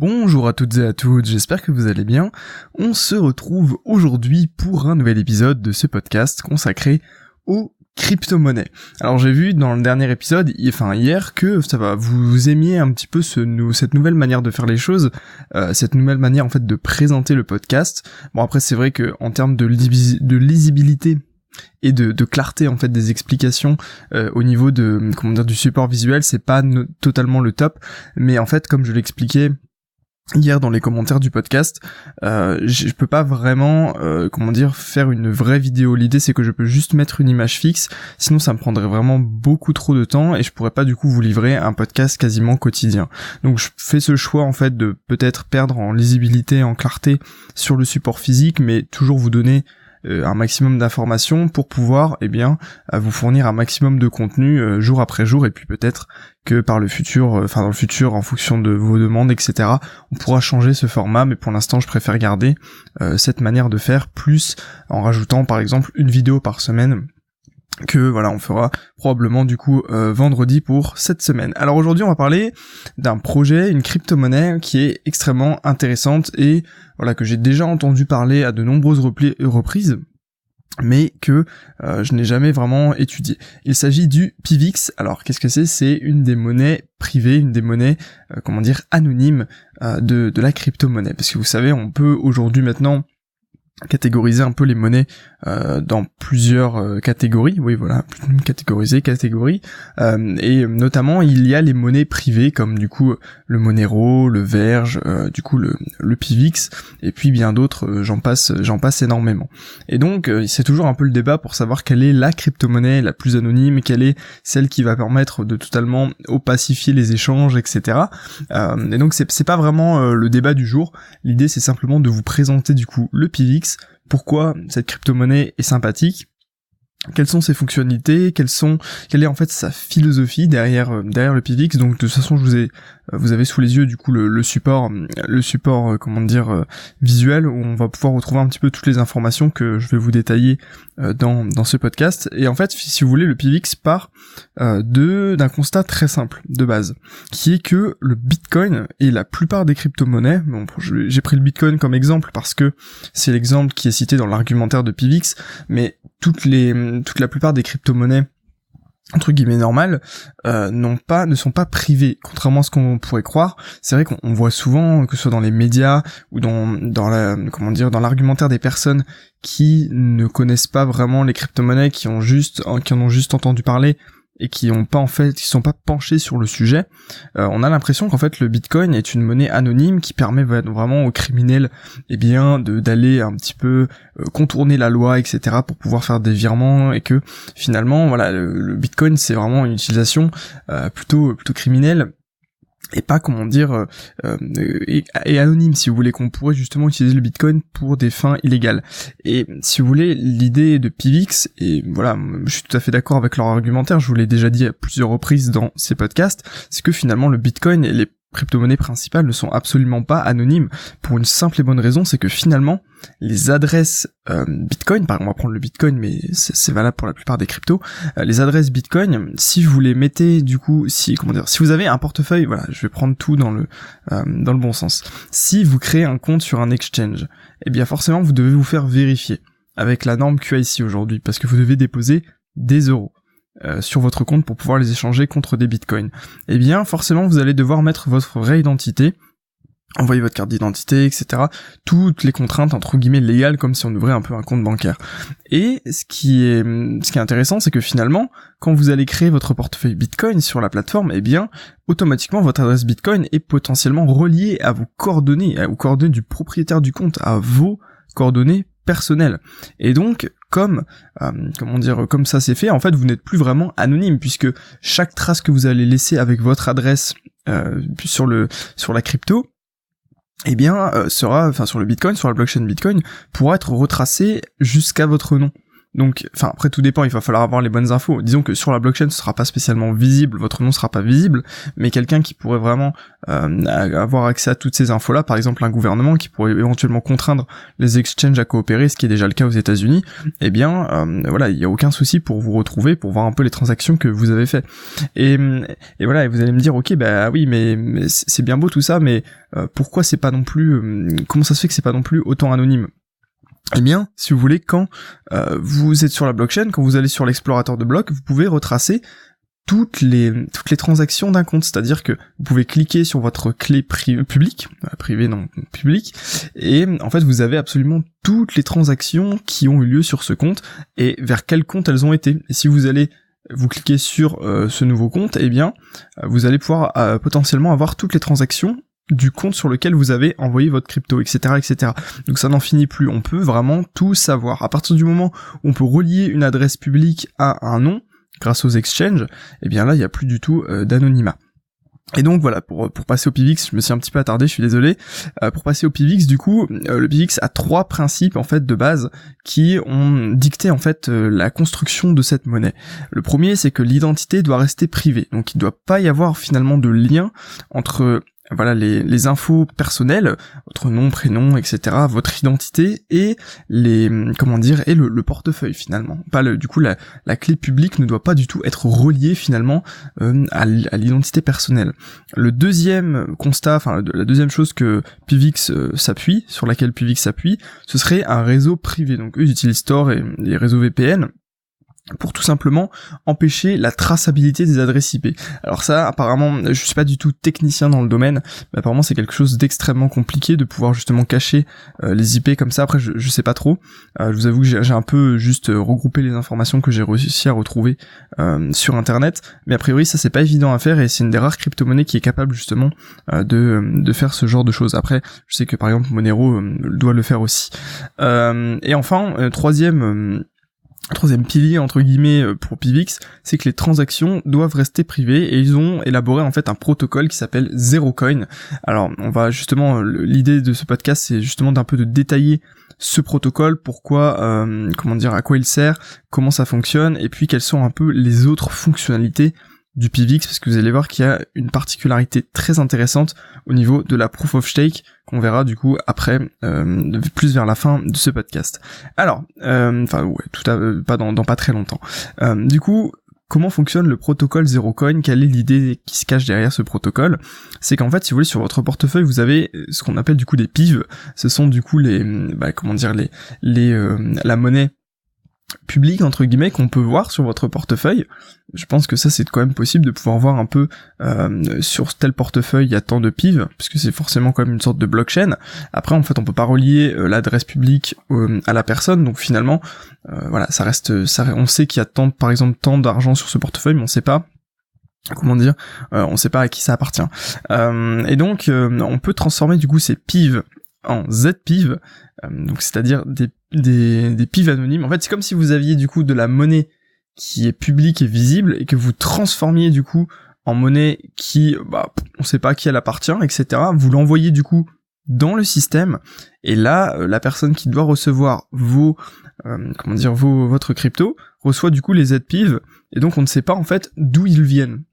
Bonjour à toutes et à toutes, j'espère que vous allez bien. On se retrouve aujourd'hui pour un nouvel épisode de ce podcast consacré aux crypto-monnaies. Alors j'ai vu dans le dernier épisode, enfin hier, que ça va, vous aimiez un petit peu ce, cette nouvelle manière de faire les choses, euh, cette nouvelle manière en fait de présenter le podcast. Bon après c'est vrai que en termes de, lisibilité et de, de, clarté en fait des explications euh, au niveau de comment dire du support visuel c'est pas totalement le top mais en fait comme je l'expliquais hier dans les commentaires du podcast, euh, je peux pas vraiment, euh, comment dire, faire une vraie vidéo. L'idée c'est que je peux juste mettre une image fixe, sinon ça me prendrait vraiment beaucoup trop de temps et je pourrais pas du coup vous livrer un podcast quasiment quotidien. Donc je fais ce choix en fait de peut-être perdre en lisibilité, en clarté sur le support physique, mais toujours vous donner un maximum d'informations pour pouvoir eh bien vous fournir un maximum de contenu euh, jour après jour et puis peut-être que par le futur euh, enfin dans le futur en fonction de vos demandes etc on pourra changer ce format. Mais pour l'instant je préfère garder cette manière de faire plus en rajoutant par exemple une vidéo par semaine que voilà on fera probablement du coup euh, vendredi pour cette semaine. Alors aujourd'hui on va parler d'un projet, une crypto-monnaie qui est extrêmement intéressante et voilà que j'ai déjà entendu parler à de nombreuses reprises mais que euh, je n'ai jamais vraiment étudié. Il s'agit du PIVX. Alors qu'est-ce que c'est? C'est une des monnaies privées, une des monnaies, euh, comment dire, anonymes de, de la crypto-monnaie. Parce que vous savez, on peut aujourd'hui maintenant catégoriser un peu les monnaies euh, dans plusieurs euh, catégories, oui voilà, catégoriser, catégories, euh, et notamment il y a les monnaies privées comme du coup le Monero, le Verge, du coup le, le Pivix, et puis bien d'autres, j'en passe, j'en passe énormément. Et donc c'est toujours un peu le débat pour savoir quelle est la crypto-monnaie la plus anonyme, quelle est celle qui va permettre de totalement opacifier les échanges, etc. et donc c'est pas vraiment le débat du jour, l'idée c'est simplement de vous présenter du coup le Pivix, pourquoi cette crypto-monnaie est sympathique, quelles sont ses fonctionnalités, quelles sont, quelle est en fait sa philosophie derrière euh, derrière le PIVX. Donc de toute façon, je vous ai vous avez sous les yeux du coup le, support, le support, euh, comment dire, euh, visuel où on va pouvoir retrouver un petit peu toutes les informations que je vais vous détailler euh, dans, dans ce podcast. Et en fait, si vous voulez, le PIVX part de d'un constat très simple de base, qui est que le Bitcoin et la plupart des crypto-monnaies, bon, j'ai pris le Bitcoin comme exemple parce que c'est l'exemple qui est cité dans l'argumentaire de PIVX, mais toutes les toute la plupart des crypto-monnaies entre guillemets normal euh, pas ne sont pas privés contrairement à ce qu'on pourrait croire. C'est vrai qu'on voit souvent que ce soit dans les médias ou dans dans la comment dire dans l'argumentaire des personnes qui ne connaissent pas vraiment les crypto-monnaies qui ont juste qui en ont juste entendu parler et qui ont pas en fait, qui sont pas penchés sur le sujet, euh, on a l'impression qu'en fait le Bitcoin est une monnaie anonyme qui permet vraiment aux criminels, eh bien, d'aller un petit peu euh, contourner la loi, etc., pour pouvoir faire des virements et que finalement, voilà, le, Bitcoin c'est vraiment une utilisation euh, plutôt plutôt criminelle et pas comment dire euh, euh, et, anonyme si vous voulez qu'on pourrait justement utiliser le bitcoin pour des fins illégales. Et si vous voulez l'idée de Pivix et voilà je suis tout à fait d'accord avec leur argumentaire je vous l'ai déjà dit à plusieurs reprises dans ces podcasts c'est que finalement le bitcoin et les crypto-monnaies principales ne sont absolument pas anonymes pour une simple et bonne raison, c'est que finalement les adresses euh, Bitcoin, par exemple, on va prendre le Bitcoin, mais c'est valable pour la plupart des cryptos, euh, les adresses Bitcoin, si vous les mettez du coup, si comment dire, si vous avez un portefeuille, voilà, je vais prendre tout dans le euh, dans le bon sens. Si vous créez un compte sur un exchange, eh bien forcément vous devez vous faire vérifier avec la norme QIC aujourd'hui, parce que vous devez déposer des euros. Euh, sur votre compte pour pouvoir les échanger contre des bitcoins. Eh bien, forcément, vous allez devoir mettre votre vraie identité, envoyer votre carte d'identité, etc. Toutes les contraintes entre guillemets légales, comme si on ouvrait un peu un compte bancaire. Et ce qui est, ce qui est intéressant, c'est que finalement, quand vous allez créer votre portefeuille Bitcoin sur la plateforme, eh bien, automatiquement, votre adresse Bitcoin est potentiellement reliée à vos coordonnées, aux coordonnées du propriétaire du compte, à vos coordonnées personnelles. Et donc, comme euh, comment dire comme ça c'est fait en fait vous n'êtes plus vraiment anonyme puisque chaque trace que vous allez laisser avec votre adresse euh, sur la crypto eh euh, sera enfin sur le bitcoin sur la blockchain bitcoin pourra être retracé jusqu'à votre nom Donc, enfin après tout dépend, il va falloir avoir les bonnes infos. Disons que sur la blockchain, ce sera pas spécialement visible, votre nom sera pas visible, mais quelqu'un qui pourrait vraiment euh, avoir accès à toutes ces infos-là, par exemple un gouvernement qui pourrait éventuellement contraindre les exchanges à coopérer, ce qui est déjà le cas aux États-Unis, eh bien euh, voilà, il y a aucun souci pour vous retrouver, pour voir un peu les transactions que vous avez fait. Et, et voilà, et vous allez me dire, ok, bah oui, mais, c'est bien beau tout ça, mais euh, pourquoi c'est pas non plus, comment ça se fait que c'est pas non plus autant anonyme? Eh bien, si vous voulez, quand euh, vous êtes sur la blockchain, quand vous allez sur l'explorateur de blocs, vous pouvez retracer toutes les toutes les transactions d'un compte, c'est-à-dire que vous pouvez cliquer sur votre clé publique, euh, privée non publique, et en fait vous avez absolument toutes les transactions qui ont eu lieu sur ce compte et vers quel compte elles ont été. Et si vous allez vous cliquez sur euh, ce nouveau compte, eh bien vous allez pouvoir potentiellement avoir toutes les transactions du compte sur lequel vous avez envoyé votre crypto, etc., etc. Donc ça n'en finit plus. On peut vraiment tout savoir. À partir du moment où on peut relier une adresse publique à un nom, grâce aux exchanges, eh bien là, il n'y a plus du tout euh, d'anonymat. Et donc voilà, pour, pour passer au PIVX, je me suis un petit peu attardé, je suis désolé. Euh, pour passer au PIVX, du coup, euh, le PIVX a trois principes en fait de base qui ont dicté en fait la construction de cette monnaie. Le premier, c'est que l'identité doit rester privée, donc il ne doit pas y avoir finalement de lien entre voilà les, les, infos personnelles, votre nom, prénom, etc., votre identité et les comment dire et le, portefeuille finalement. Pas le, du coup la, la, clé publique ne doit pas du tout être reliée finalement euh, à l'identité personnelle. Le deuxième constat, enfin la deuxième chose que Pivix euh, s'appuie, sur laquelle Pivix s'appuie, ce serait un réseau privé. Donc eux ils utilisent Tor et les réseaux VPN pour tout simplement empêcher la traçabilité des adresses IP. Alors ça, apparemment, je suis pas du tout technicien dans le domaine, mais apparemment c'est quelque chose d'extrêmement compliqué de pouvoir justement cacher euh, les IP comme ça. Après, je, je sais pas trop. Euh, je vous avoue que j'ai un peu juste regroupé les informations que j'ai réussi à retrouver euh, sur Internet, mais a priori ça c'est pas évident à faire et c'est une des rares crypto-monnaies qui est capable justement de, de faire ce genre de choses. Après, je sais que par exemple Monero doit le faire aussi. et enfin, troisième troisième pilier entre guillemets euh, pour Pivix, c'est que les transactions doivent rester privées et ils ont élaboré en fait un protocole qui s'appelle ZeroCoin. Alors on va justement l'idée de ce podcast c'est justement d'un peu de détailler ce protocole, pourquoi, euh, comment dire, à quoi il sert, comment ça fonctionne, et puis quelles sont un peu les autres fonctionnalités du PIVX parce que vous allez voir qu'il y a une particularité très intéressante au niveau de la proof of stake qu'on verra du coup après euh, plus vers la fin de ce podcast. Alors, euh, enfin ouais, tout à, euh, pas dans, pas très longtemps. du coup, comment fonctionne le protocole ZeroCoin Quelle est l'idée qui se cache derrière ce protocole? C'est qu'en fait, si vous voulez, sur votre portefeuille, vous avez ce qu'on appelle du coup des PIV. Ce sont du coup les, bah, comment dire, les, les, la monnaie public entre guillemets qu'on peut voir sur votre portefeuille. Je pense que ça c'est quand même possible de pouvoir voir un peu euh, sur tel portefeuille il y a tant de PIV puisque c'est forcément comme une sorte de blockchain. Après en fait on peut pas relier euh, l'adresse publique euh, à la personne donc finalement voilà ça reste ça on sait qu'il y a tant par exemple tant d'argent sur ce portefeuille mais on sait pas comment dire, on sait pas à qui ça appartient. et donc, on peut transformer du coup ces PIV en ZPIV, donc c'est-à-dire des des, des pives anonymes. En fait, c'est comme si vous aviez du coup de la monnaie qui est publique et visible et que vous transformiez du coup en monnaie qui, bah, on sait pas qui elle appartient, etc. Vous l'envoyez du coup dans le système et là, euh, la personne qui doit recevoir vos, euh, comment dire, vos, votre crypto reçoit du coup les ZPIV et donc on ne sait pas en fait d'où ils viennent.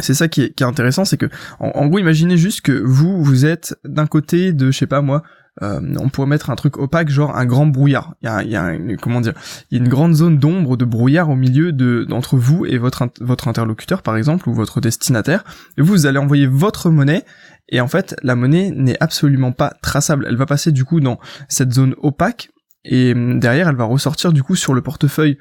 C'est ça qui est, qui est intéressant, c'est que en, en, gros, imaginez juste que vous, vous êtes d'un côté de, je sais pas moi, euh, on pourrait mettre un truc opaque, genre un grand brouillard. Il y a, y a une, comment dire, il y a une grande zone d'ombre, de brouillard au milieu de d'entre vous et votre votre interlocuteur, par exemple, ou votre destinataire. Et vous, allez envoyer votre monnaie. Et en fait, la monnaie n'est absolument pas traçable. Elle va passer du coup dans cette zone opaque et derrière, elle va ressortir du coup sur le portefeuille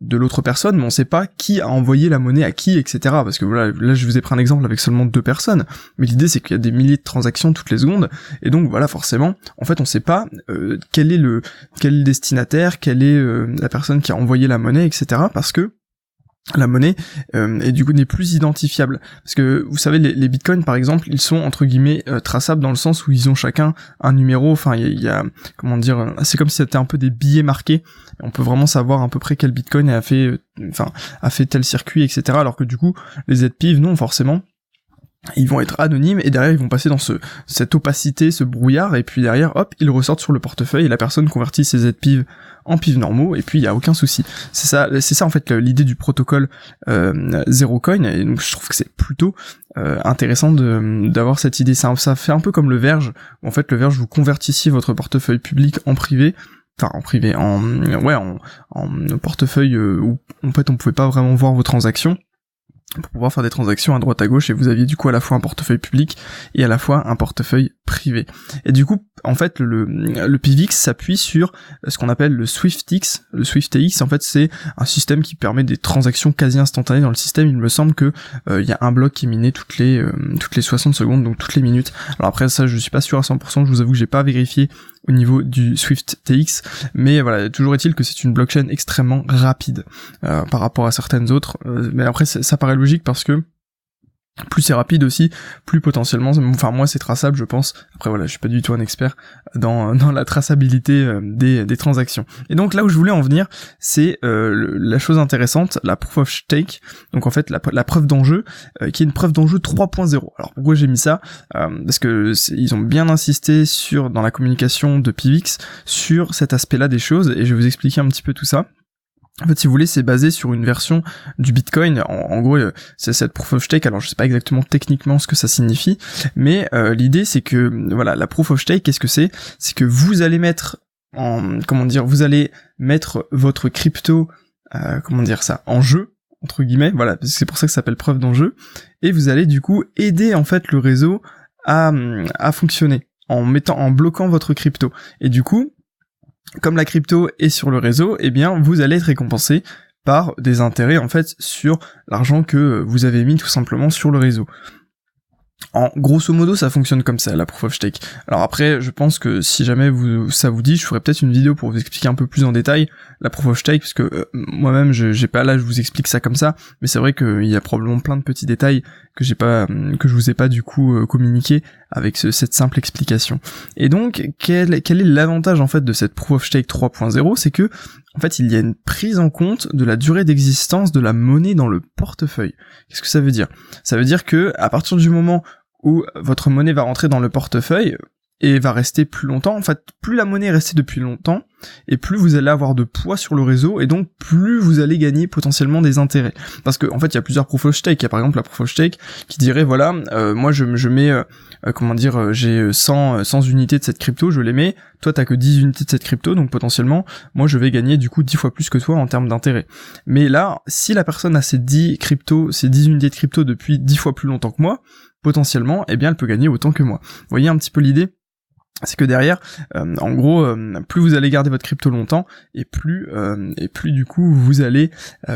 de l'autre personne, mais on sait pas qui a envoyé la monnaie à qui, etc. Parce que voilà, là je vous ai pris un exemple avec seulement deux personnes, mais l'idée c'est qu'il y a des milliers de transactions toutes les secondes, et donc voilà forcément, en fait on sait pas euh, quel est le quel destinataire, quelle est euh, la personne qui a envoyé la monnaie, etc. Parce que la monnaie euh, et du coup n'est plus identifiable. Parce que vous savez les, bitcoins par exemple ils sont entre guillemets euh, traçables dans le sens où ils ont chacun un numéro. Enfin il y, a comment dire euh, c'est comme si c'était un peu des billets marqués. On peut vraiment savoir à peu près quel bitcoin a fait enfin a fait tel circuit etc alors que du coup les ZPIV non forcément ils vont être anonymes et derrière ils vont passer dans ce cette opacité, ce brouillard et puis derrière hop ils ressortent sur le portefeuille et la personne convertit ses ZPIV en PIV normaux et puis il y a aucun souci. C'est ça, c'est ça en fait l'idée du protocole euh, Zero Coin et donc je trouve que c'est plutôt euh, intéressant d'avoir cette idée. Ça, ça fait un peu comme le Verge. Où, en fait le Verge vous convertissiez votre portefeuille public en privé enfin en privé, en ouais, en, portefeuille euh, où en fait on pouvait pas vraiment voir vos transactions pour pouvoir faire des transactions à droite à gauche et vous aviez du coup à la fois un portefeuille public et à la fois un portefeuille privé. Et du coup, en fait, le, le PIVX s'appuie sur ce qu'on appelle le SwiftX. Le SwiftX, en fait, c'est un système qui permet des transactions quasi instantanées dans le système. Il me semble que euh, il y a un bloc qui est miné toutes les euh, toutes les 60 secondes, donc toutes les minutes. Alors après ça, je suis pas sûr à 100%. Je vous avoue que j'ai pas vérifié au niveau du SwiftTX, mais voilà, toujours est-il que c'est une blockchain extrêmement rapide euh, par rapport à certaines autres. mais après, ça paraît logique parce que plus c'est rapide aussi, plus potentiellement, enfin moi c'est traçable je pense, après voilà je suis pas du tout un expert dans, dans la traçabilité euh, des, transactions. Et donc là où je voulais en venir, c'est euh, la chose intéressante, la proof of stake, donc en fait la, la preuve d'enjeu, euh, qui est une preuve d'enjeu 3.0. Alors pourquoi j'ai mis ça? Parce que ils ont bien insisté sur dans la communication de Pivix sur cet aspect-là des choses, et je vais vous expliquer un petit peu tout ça. En fait, si vous voulez, c'est basé sur une version du Bitcoin. En, gros, euh, c'est cette proof of stake. Alors, je sais pas exactement techniquement ce que ça signifie, mais euh, l'idée, c'est que voilà, la proof of stake, qu'est-ce que c'est? C'est que vous allez mettre en comment dire, vous allez mettre votre crypto, euh, comment dire ça, en jeu entre guillemets. Voilà, c'est pour ça que ça s'appelle preuve d'enjeu. Et vous allez du coup aider en fait le réseau à à fonctionner en mettant en bloquant votre crypto. Et du coup, comme la crypto est sur le réseau, eh bien vous allez être récompensé par des intérêts en fait sur l'argent que vous avez mis tout simplement sur le réseau. En grosso modo, ça fonctionne comme ça, la proof of stake. Alors après, je pense que si jamais vous, ça vous dit, je ferai peut-être une vidéo pour vous expliquer un peu plus en détail la proof of stake, parce que euh, moi-même, j'ai pas là, je vous explique ça comme ça, mais c'est vrai qu'il y a probablement plein de petits détails que j'ai pas, que je vous ai pas du coup euh, communiqué avec cette simple explication. Et donc, quel, quel est l'avantage en fait de cette proof of stake 3.0 C'est que en fait, il y a une prise en compte de la durée d'existence de la monnaie dans le portefeuille. Qu'est-ce que ça veut dire? Ça veut dire que à partir du moment où votre monnaie va rentrer dans le portefeuille et va rester plus longtemps. En fait, plus la monnaie est restée depuis longtemps, et plus vous allez avoir de poids sur le réseau, et donc plus vous allez gagner potentiellement des intérêts. Parce que en fait, il y a plusieurs proof of. Il y a par exemple la proof of qui dirait voilà, euh, moi je, je mets euh, euh, comment dire, j'ai 100 100 unités de cette crypto, je les mets. Toi t'as que 10 unités de cette crypto, donc potentiellement moi je vais gagner du coup 10 fois plus que toi en termes d'intérêt. Mais là, si la personne a ces 10 cryptos, ces 10 unités de crypto depuis 10 fois plus longtemps que moi, potentiellement, eh bien, elle peut gagner autant que moi. Vous voyez un petit peu l'idée? C'est que derrière, euh, en gros, euh, plus vous allez garder votre crypto longtemps, et plus euh, et plus du coup vous allez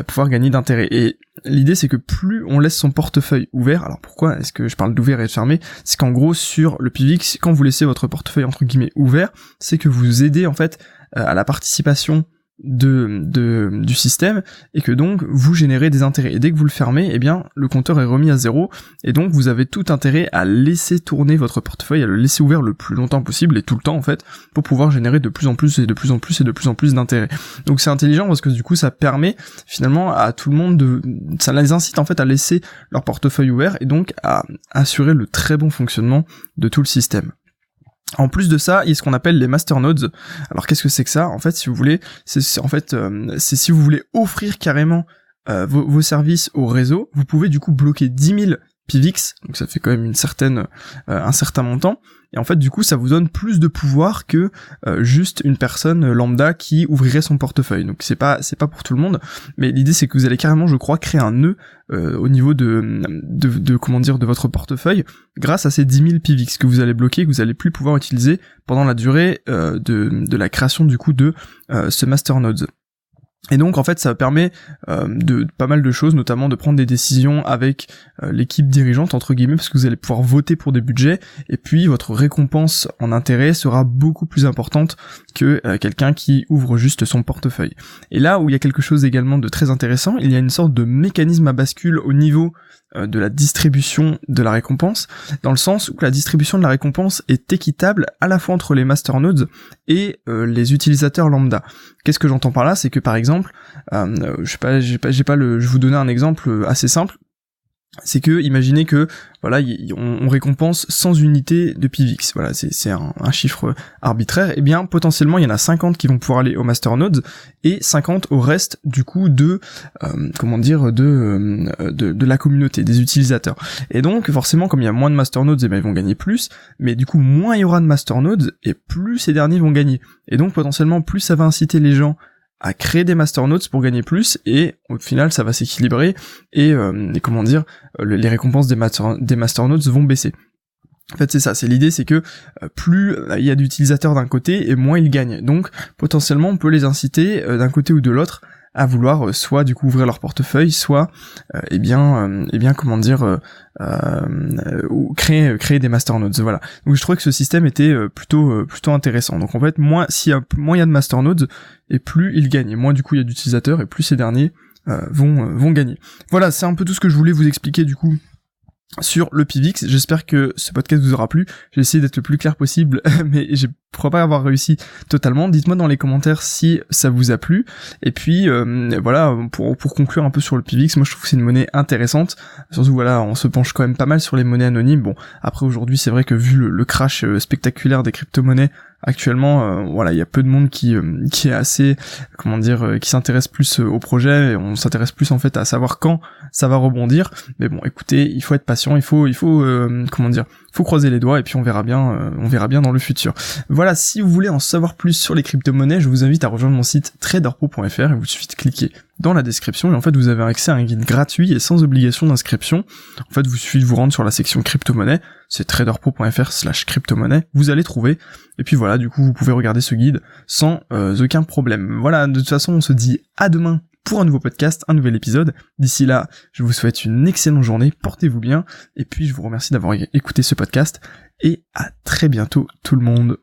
pouvoir gagner d'intérêt. Et l'idée c'est que plus on laisse son portefeuille ouvert, alors pourquoi est-ce que je parle d'ouvert et de fermé? C'est qu'en gros sur le PIVX, quand vous laissez votre portefeuille entre guillemets ouvert, c'est que vous aidez en fait à la participation de, de, du système et que donc vous générez des intérêts. Et dès que vous le fermez, eh bien le compteur est remis à zéro et donc vous avez tout intérêt à laisser tourner votre portefeuille, à le laisser ouvert le plus longtemps possible et tout le temps en fait pour pouvoir générer de plus en plus et de plus en plus et de plus en plus d'intérêts. Donc c'est intelligent parce que du coup ça permet finalement à tout le monde de ça les incite en fait à laisser leur portefeuille ouvert et donc à assurer le très bon fonctionnement de tout le système. En plus de ça, il y a ce qu'on appelle les masternodes. Alors qu'est-ce que c'est que ça? En fait, si vous voulez, c'est en fait euh, c'est si vous voulez offrir carrément euh, vos, vos, services au réseau, vous pouvez du coup bloquer 10 000 PIVX, donc ça fait quand même une certaine, euh, un certain montant. Et en fait, du coup, ça vous donne plus de pouvoir que euh, juste une personne lambda qui ouvrirait son portefeuille. Donc c'est pas, c'est pas pour tout le monde, mais l'idée c'est que vous allez carrément, je crois, créer un nœud euh, au niveau de, de, de, comment dire, de votre portefeuille grâce à ces 10 000 PIVX que vous allez bloquer, que vous allez plus pouvoir utiliser pendant la durée de, de la création du coup de ce masternode. Et donc en fait ça permet euh, de pas mal de choses, notamment de prendre des décisions avec euh, l'équipe dirigeante entre guillemets, parce que vous allez pouvoir voter pour des budgets, et puis votre récompense en intérêt sera beaucoup plus importante que euh, quelqu'un qui ouvre juste son portefeuille. Et là où il y a quelque chose également de très intéressant, il y a une sorte de mécanisme à bascule au niveau de la distribution de la récompense, dans le sens où la distribution de la récompense est équitable à la fois entre les masternodes et euh, les utilisateurs lambda. Qu'est-ce que j'entends par là? C'est que par exemple, euh, je sais pas, j'ai pas, pas le, je vais vous donner un exemple assez simple. C'est que imaginez que voilà on, récompense 100 unités de PIVX voilà c'est un, chiffre arbitraire. Et eh bien potentiellement il y en a 50 qui vont pouvoir aller au masternodes et 50 au reste du coup de euh, comment dire de, euh, de, de la communauté des utilisateurs. Et donc forcément comme il y a moins de masternodes et eh bien ils vont gagner plus. Mais du coup moins il y aura de masternodes et plus ces derniers vont gagner. Et donc potentiellement plus ça va inciter les gens à créer des masternodes pour gagner plus et au final ça va s'équilibrer et, euh, comment dire euh, les récompenses des, master, des masternodes vont baisser. En fait, c'est ça, c'est l'idée, c'est que euh, plus il y a d'utilisateurs d'un côté et moins ils gagnent. Donc, potentiellement, on peut les inciter d'un côté ou de l'autre à vouloir euh, soit du coup ouvrir leur portefeuille, soit euh, eh bien euh, eh bien comment dire ou créer créer des masternodes. Voilà. Donc je trouvais que ce système était plutôt plutôt intéressant. Donc en fait, moins s'il y a moins il y a de masternodes et plus ils gagnent, et moins du coup il y a d'utilisateurs et plus ces derniers vont vont gagner. Voilà, c'est un peu tout ce que je voulais vous expliquer du coup sur le PIVX. J'espère que ce podcast vous aura plu. J'ai essayé d'être le plus clair possible, mais j'ai pourrais pas avoir réussi totalement. Dites-moi dans les commentaires si ça vous a plu. Et puis euh, voilà, pour, pour conclure un peu sur le PIVX, moi je trouve que c'est une monnaie intéressante. Surtout voilà, on se penche quand même pas mal sur les monnaies anonymes. Bon, après aujourd'hui c'est vrai que vu le, crash euh, spectaculaire des crypto-monnaies actuellement, euh, voilà, il y a peu de monde qui qui est assez, comment dire, qui s'intéresse plus au projet. Et on s'intéresse plus en fait à savoir quand ça va rebondir. Mais bon, écoutez, il faut être patient, il faut, il faut, comment dire, faut croiser les doigts et puis on verra bien, on verra bien dans le futur. Voilà voilà, si vous voulez en savoir plus sur les crypto-monnaies, je vous invite à rejoindre mon site traderpro.fr et vous suffit de cliquer dans la description et en fait vous avez accès à un guide gratuit et sans obligation d'inscription. En fait, vous suffit de vous rendre sur la section crypto-monnaie, c'est traderpro.fr slash crypto-monnaie, vous allez trouver. Et puis voilà, du coup vous pouvez regarder ce guide sans euh, aucun problème. Voilà, de toute façon on se dit à demain pour un nouveau podcast, un nouvel épisode. D'ici là, je vous souhaite une excellente journée, portez-vous bien, et puis je vous remercie d'avoir écouté ce podcast, et à très bientôt tout le monde.